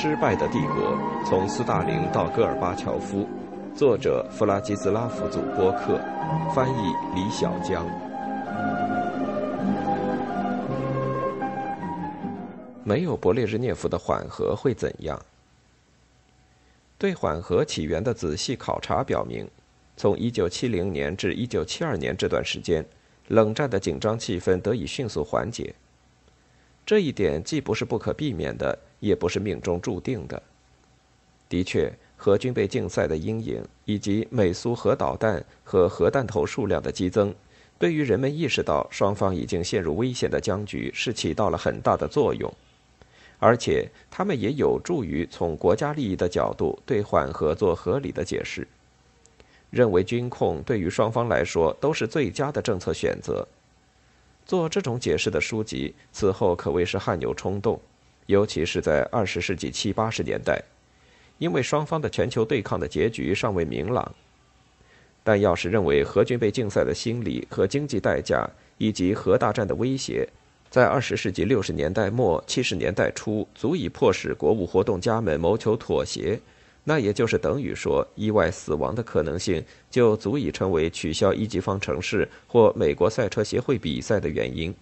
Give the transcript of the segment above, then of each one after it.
失败的帝国：从斯大林到戈尔巴乔夫，作者弗拉基斯拉夫·祖波克，翻译李小江。没有勃列日涅夫的缓和会怎样？对缓和起源的仔细考察表明，从1970年至1972年这段时间，冷战的紧张气氛得以迅速缓解。这一点既不是不可避免的，也不是命中注定的。的确，核军备竞赛的阴影以及美苏核导弹和核弹头数量的激增，对于人们意识到双方已经陷入危险的僵局是起到了很大的作用，而且他们也有助于从国家利益的角度对缓和做合理的解释，认为军控对于双方来说都是最佳的政策选择。做这种解释的书籍，此后可谓是汗牛充栋，尤其是在二十世纪七八十年代，因为双方的全球对抗的结局尚未明朗。但要是认为核军备竞赛的心理和经济代价以及核大战的威胁，在二十世纪六十年代末七十年代初足以迫使国务活动家们谋求妥协。那也就是等于说，意外死亡的可能性就足以成为取消一级方程式或美国赛车协会比赛的原因。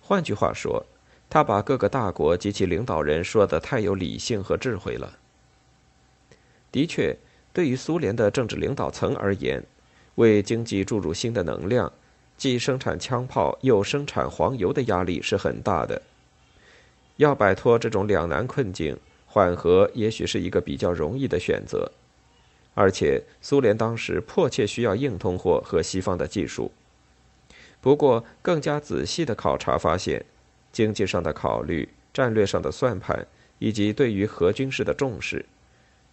换句话说，他把各个大国及其领导人说的太有理性和智慧了。的确，对于苏联的政治领导层而言，为经济注入新的能量，既生产枪炮又生产黄油的压力是很大的。要摆脱这种两难困境。缓和也许是一个比较容易的选择，而且苏联当时迫切需要硬通货和西方的技术。不过，更加仔细的考察发现，经济上的考虑、战略上的算盘以及对于核军事的重视，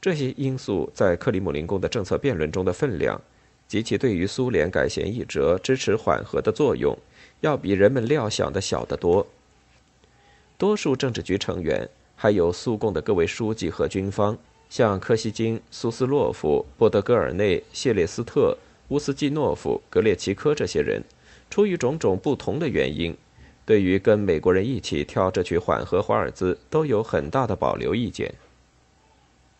这些因素在克里姆林宫的政策辩论中的分量，及其对于苏联改弦易辙、支持缓和的作用，要比人们料想的小得多。多数政治局成员。还有苏共的各位书记和军方，像柯西金、苏斯洛夫、波德戈尔内、谢列斯特、乌斯季诺夫、格列奇科这些人，出于种种不同的原因，对于跟美国人一起跳这曲缓和华尔兹都有很大的保留意见。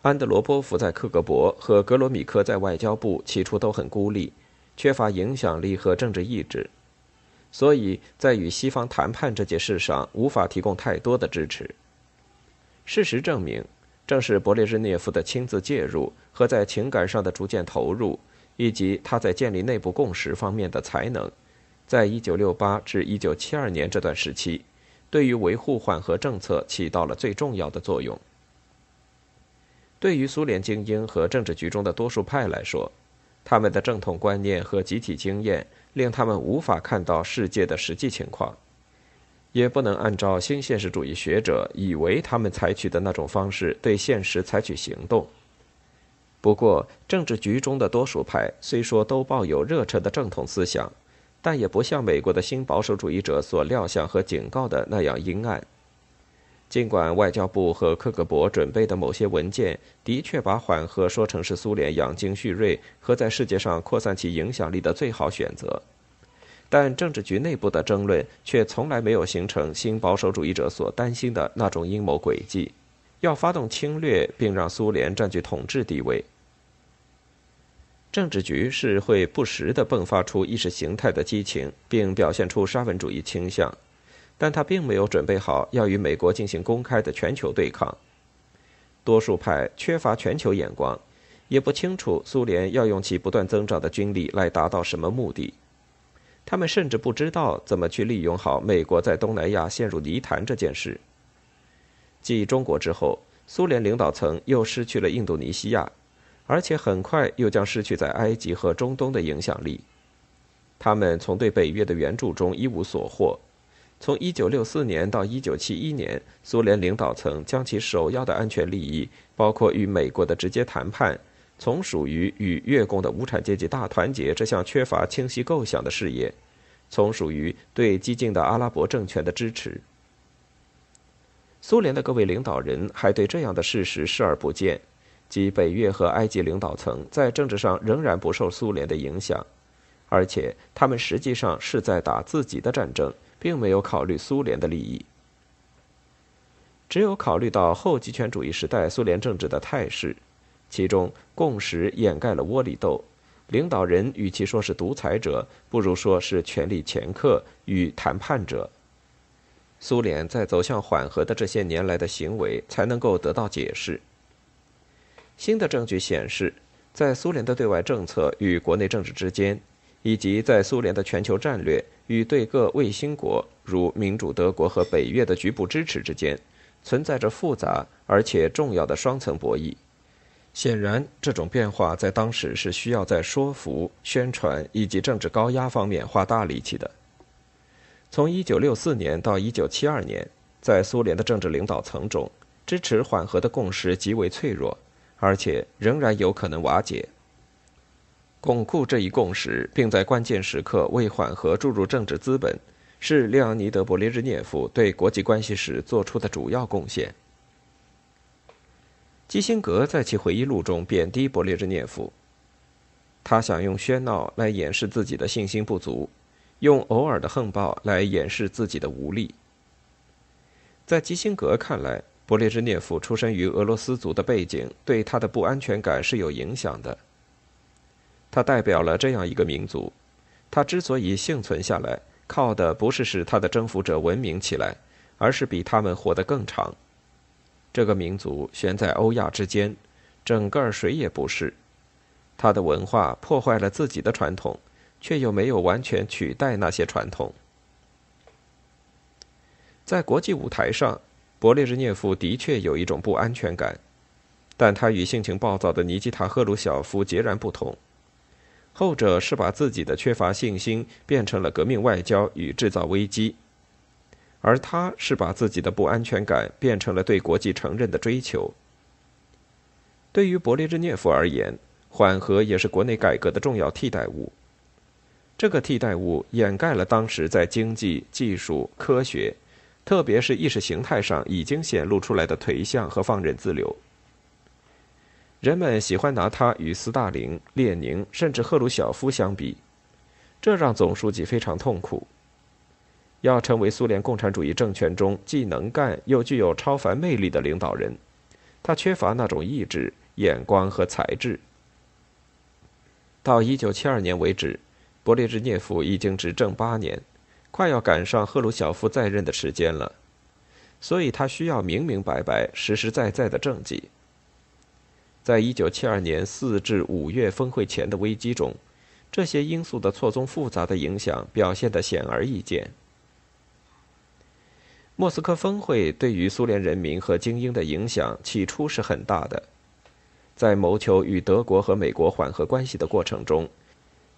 安德罗波夫在克格勃和格罗米科在外交部起初都很孤立，缺乏影响力和政治意志，所以在与西方谈判这件事上无法提供太多的支持。事实证明，正是勃列日涅夫的亲自介入和在情感上的逐渐投入，以及他在建立内部共识方面的才能，在1968至1972年这段时期，对于维护缓和政策起到了最重要的作用。对于苏联精英和政治局中的多数派来说，他们的正统观念和集体经验令他们无法看到世界的实际情况。也不能按照新现实主义学者以为他们采取的那种方式对现实采取行动。不过，政治局中的多数派虽说都抱有热忱的正统思想，但也不像美国的新保守主义者所料想和警告的那样阴暗。尽管外交部和克格勃准备的某些文件的确把缓和说成是苏联养精蓄锐和在世界上扩散其影响力的最好选择。但政治局内部的争论却从来没有形成新保守主义者所担心的那种阴谋诡计，要发动侵略并让苏联占据统治地位。政治局是会不时地迸发出意识形态的激情，并表现出沙文主义倾向，但他并没有准备好要与美国进行公开的全球对抗。多数派缺乏全球眼光，也不清楚苏联要用其不断增长的军力来达到什么目的。他们甚至不知道怎么去利用好美国在东南亚陷入泥潭这件事。继中国之后，苏联领导层又失去了印度尼西亚，而且很快又将失去在埃及和中东的影响力。他们从对北约的援助中一无所获。从1964年到1971年，苏联领导层将其首要的安全利益，包括与美国的直接谈判。从属于与越共的无产阶级大团结这项缺乏清晰构想的事业，从属于对激进的阿拉伯政权的支持。苏联的各位领导人还对这样的事实视而不见，即北越和埃及领导层在政治上仍然不受苏联的影响，而且他们实际上是在打自己的战争，并没有考虑苏联的利益。只有考虑到后极权主义时代苏联政治的态势，其中共识掩盖了窝里斗，领导人与其说是独裁者，不如说是权力掮客与谈判者。苏联在走向缓和的这些年来的行为才能够得到解释。新的证据显示，在苏联的对外政策与国内政治之间，以及在苏联的全球战略与对各卫星国如民主德国和北约的局部支持之间。存在着复杂而且重要的双层博弈。显然，这种变化在当时是需要在说服、宣传以及政治高压方面花大力气的。从1964年到1972年，在苏联的政治领导层中，支持缓和的共识极为脆弱，而且仍然有可能瓦解。巩固这一共识，并在关键时刻为缓和注入政治资本。是列昂尼德·勃列日涅夫对国际关系史做出的主要贡献。基辛格在其回忆录中贬低勃列日涅夫，他想用喧闹来掩饰自己的信心不足，用偶尔的横暴来掩饰自己的无力。在基辛格看来，勃列日涅夫出身于俄罗斯族的背景对他的不安全感是有影响的。他代表了这样一个民族，他之所以幸存下来。靠的不是使他的征服者文明起来，而是比他们活得更长。这个民族悬在欧亚之间，整个谁也不是。他的文化破坏了自己的传统，却又没有完全取代那些传统。在国际舞台上，勃列日涅夫的确有一种不安全感，但他与性情暴躁的尼基塔·赫鲁晓夫截然不同。后者是把自己的缺乏信心变成了革命外交与制造危机，而他是把自己的不安全感变成了对国际承认的追求。对于勃列日涅夫而言，缓和也是国内改革的重要替代物。这个替代物掩盖了当时在经济、技术、科学，特别是意识形态上已经显露出来的颓向和放任自流。人们喜欢拿他与斯大林、列宁甚至赫鲁晓夫相比，这让总书记非常痛苦。要成为苏联共产主义政权中既能干又具有超凡魅力的领导人，他缺乏那种意志、眼光和才智。到1972年为止，勃列日涅夫已经执政八年，快要赶上赫鲁晓夫在任的时间了，所以他需要明明白白、实实在在的政绩。在一九七二年四至五月峰会前的危机中，这些因素的错综复杂的影响表现得显而易见。莫斯科峰会对于苏联人民和精英的影响起初是很大的。在谋求与德国和美国缓和关系的过程中，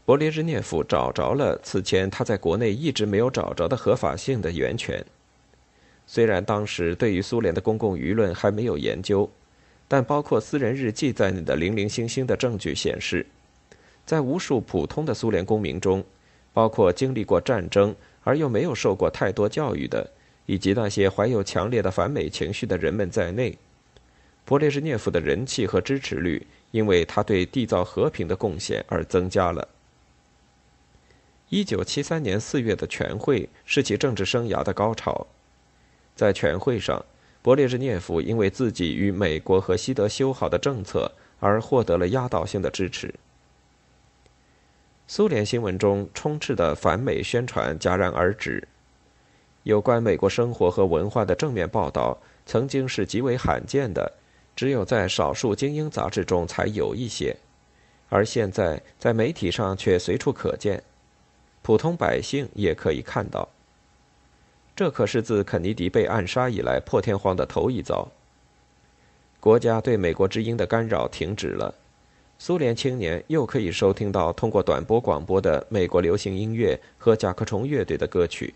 勃列日涅夫找着了此前他在国内一直没有找着的合法性的源泉。虽然当时对于苏联的公共舆论还没有研究。但包括私人日记在内的零零星星的证据显示，在无数普通的苏联公民中，包括经历过战争而又没有受过太多教育的，以及那些怀有强烈的反美情绪的人们在内，勃列日涅夫的人气和支持率因为他对缔造和平的贡献而增加了。一九七三年四月的全会是其政治生涯的高潮，在全会上。勃列日涅夫因为自己与美国和西德修好的政策而获得了压倒性的支持。苏联新闻中充斥的反美宣传戛然而止，有关美国生活和文化的正面报道曾经是极为罕见的，只有在少数精英杂志中才有一些，而现在在媒体上却随处可见，普通百姓也可以看到。这可是自肯尼迪被暗杀以来破天荒的头一遭。国家对美国之音的干扰停止了，苏联青年又可以收听到通过短波广播的美国流行音乐和甲壳虫乐队的歌曲。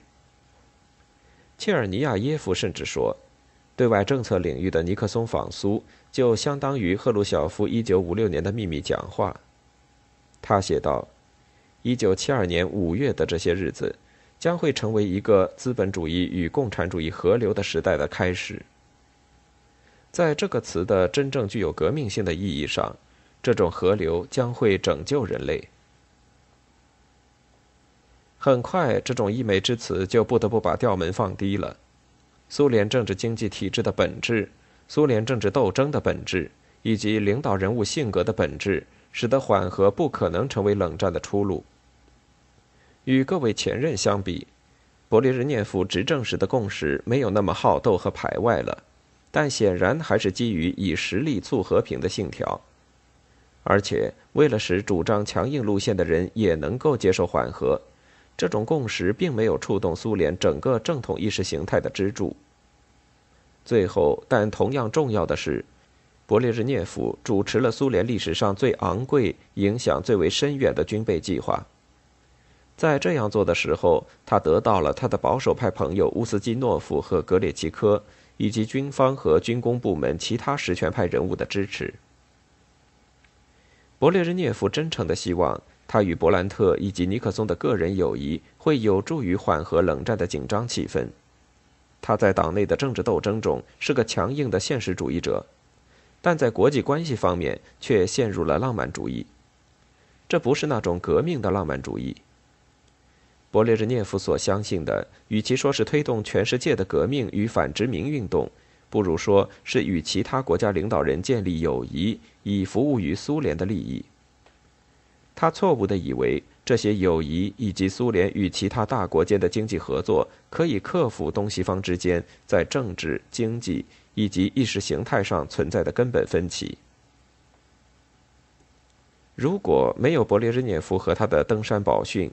切尔尼亚耶夫甚至说，对外政策领域的尼克松访苏就相当于赫鲁晓夫1956年的秘密讲话。他写道：“1972 年5月的这些日子。”将会成为一个资本主义与共产主义合流的时代的开始。在这个词的真正具有革命性的意义上，这种河流将会拯救人类。很快，这种溢美之词就不得不把调门放低了。苏联政治经济体制的本质、苏联政治斗争的本质以及领导人物性格的本质，使得缓和不可能成为冷战的出路。与各位前任相比，勃列日涅夫执政时的共识没有那么好斗和排外了，但显然还是基于以实力促和平的信条。而且，为了使主张强硬路线的人也能够接受缓和。这种共识并没有触动苏联整个正统意识形态的支柱。最后，但同样重要的是，勃列日涅夫主持了苏联历史上最昂贵、影响最为深远的军备计划。在这样做的时候，他得到了他的保守派朋友乌斯基诺夫和格列奇科，以及军方和军工部门其他实权派人物的支持。勃列日涅夫真诚的希望。他与勃兰特以及尼克松的个人友谊会有助于缓和冷战的紧张气氛。他在党内的政治斗争中是个强硬的现实主义者，但在国际关系方面却陷入了浪漫主义。这不是那种革命的浪漫主义。勃列日涅夫所相信的，与其说是推动全世界的革命与反殖民运动，不如说是与其他国家领导人建立友谊，以服务于苏联的利益。他错误地以为这些友谊以及苏联与其他大国间的经济合作可以克服东西方之间在政治、经济以及意识形态上存在的根本分歧。如果没有勃列日涅夫和他的登山宝训，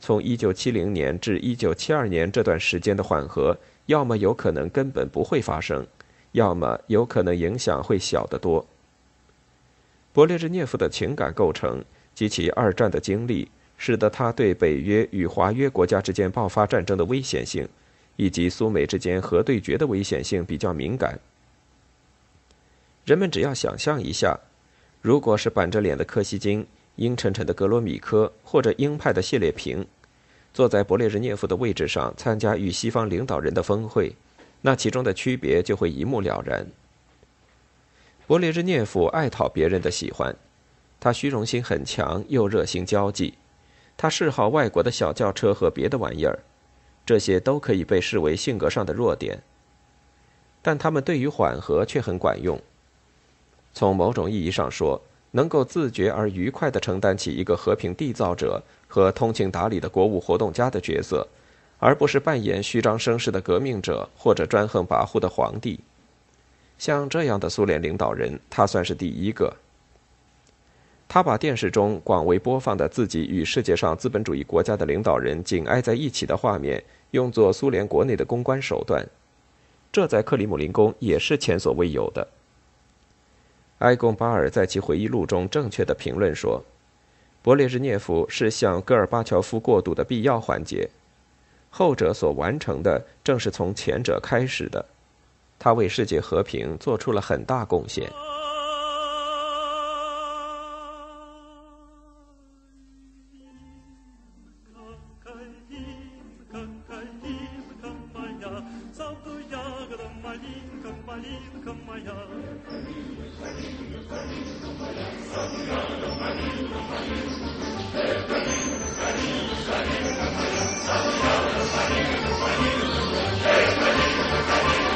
从1970年至1972年这段时间的缓和，要么有可能根本不会发生，要么有可能影响会小得多。勃列日涅夫的情感构成。及其二战的经历，使得他对北约与华约国家之间爆发战争的危险性，以及苏美之间核对决的危险性比较敏感。人们只要想象一下，如果是板着脸的柯西金、阴沉沉的格罗米科或者鹰派的谢列平，坐在勃列日涅夫的位置上参加与西方领导人的峰会，那其中的区别就会一目了然。勃列日涅夫爱讨别人的喜欢。他虚荣心很强，又热心交际。他嗜好外国的小轿车和别的玩意儿，这些都可以被视为性格上的弱点。但他们对于缓和却很管用。从某种意义上说，能够自觉而愉快地承担起一个和平缔造者和通情达理的国务活动家的角色，而不是扮演虚张声势的革命者或者专横跋扈的皇帝。像这样的苏联领导人，他算是第一个。他把电视中广为播放的自己与世界上资本主义国家的领导人紧挨在一起的画面，用作苏联国内的公关手段，这在克里姆林宫也是前所未有的。埃贡巴尔在其回忆录中正确的评论说：“勃列日涅夫是向戈尔巴乔夫过渡的必要环节，后者所完成的正是从前者开始的，他为世界和平做出了很大贡献。” Малинка, малинка моя. Савьяна, малинка, малинка, эх, малинка, малинка, малинка моя. Савьяна, малинка, малинка, эх, малинка, малинка.